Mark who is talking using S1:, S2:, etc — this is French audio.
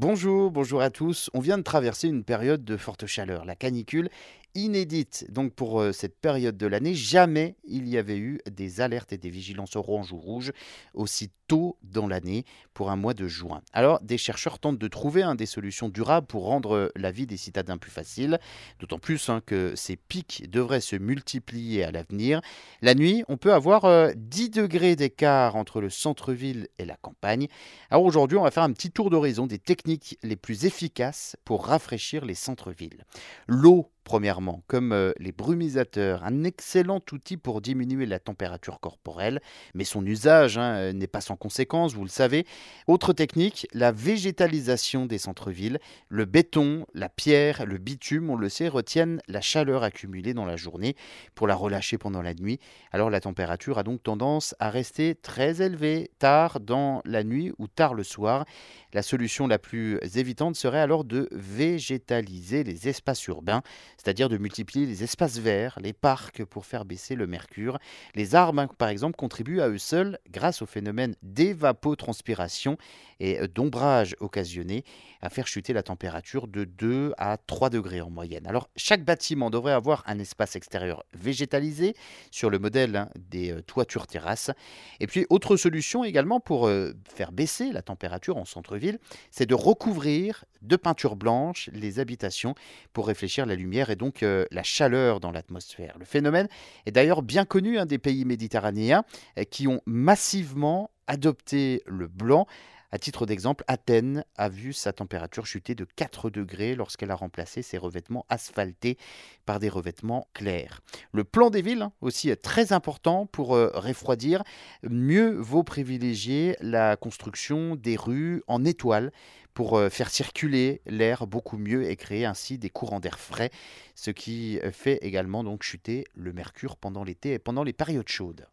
S1: Bonjour, bonjour à tous. On vient de traverser une période de forte chaleur, la canicule inédite. Donc pour euh, cette période de l'année, jamais il y avait eu des alertes et des vigilances orange ou rouge aussi tôt dans l'année pour un mois de juin. Alors des chercheurs tentent de trouver hein, des solutions durables pour rendre euh, la vie des citadins plus facile, d'autant plus hein, que ces pics devraient se multiplier à l'avenir. La nuit, on peut avoir 10 euh, degrés d'écart entre le centre-ville et la campagne. Alors aujourd'hui, on va faire un petit tour d'horizon des techniques les plus efficaces pour rafraîchir les centres-villes. L'eau Premièrement, comme euh, les brumisateurs, un excellent outil pour diminuer la température corporelle, mais son usage hein, euh, n'est pas sans conséquence, vous le savez. Autre technique, la végétalisation des centres-villes. Le béton, la pierre, le bitume, on le sait, retiennent la chaleur accumulée dans la journée pour la relâcher pendant la nuit. Alors la température a donc tendance à rester très élevée tard dans la nuit ou tard le soir. La solution la plus évitante serait alors de végétaliser les espaces urbains c'est-à-dire de multiplier les espaces verts, les parcs pour faire baisser le mercure. Les arbres, hein, par exemple, contribuent à eux seuls, grâce au phénomène d'évapotranspiration et d'ombrage occasionné, à faire chuter la température de 2 à 3 degrés en moyenne. Alors, chaque bâtiment devrait avoir un espace extérieur végétalisé sur le modèle hein, des euh, toitures terrasses. Et puis, autre solution également pour euh, faire baisser la température en centre-ville, c'est de recouvrir de peinture blanche les habitations pour réfléchir la lumière et donc euh, la chaleur dans l'atmosphère. Le phénomène est d'ailleurs bien connu hein, des pays méditerranéens euh, qui ont massivement adopté le blanc. À titre d'exemple, Athènes a vu sa température chuter de 4 degrés lorsqu'elle a remplacé ses revêtements asphaltés par des revêtements clairs. Le plan des villes hein, aussi est très important pour euh, refroidir. Mieux vaut privilégier la construction des rues en étoiles pour euh, faire circuler l'air beaucoup mieux et créer ainsi des courants d'air frais, ce qui euh, fait également chuter le mercure pendant l'été et pendant les périodes chaudes.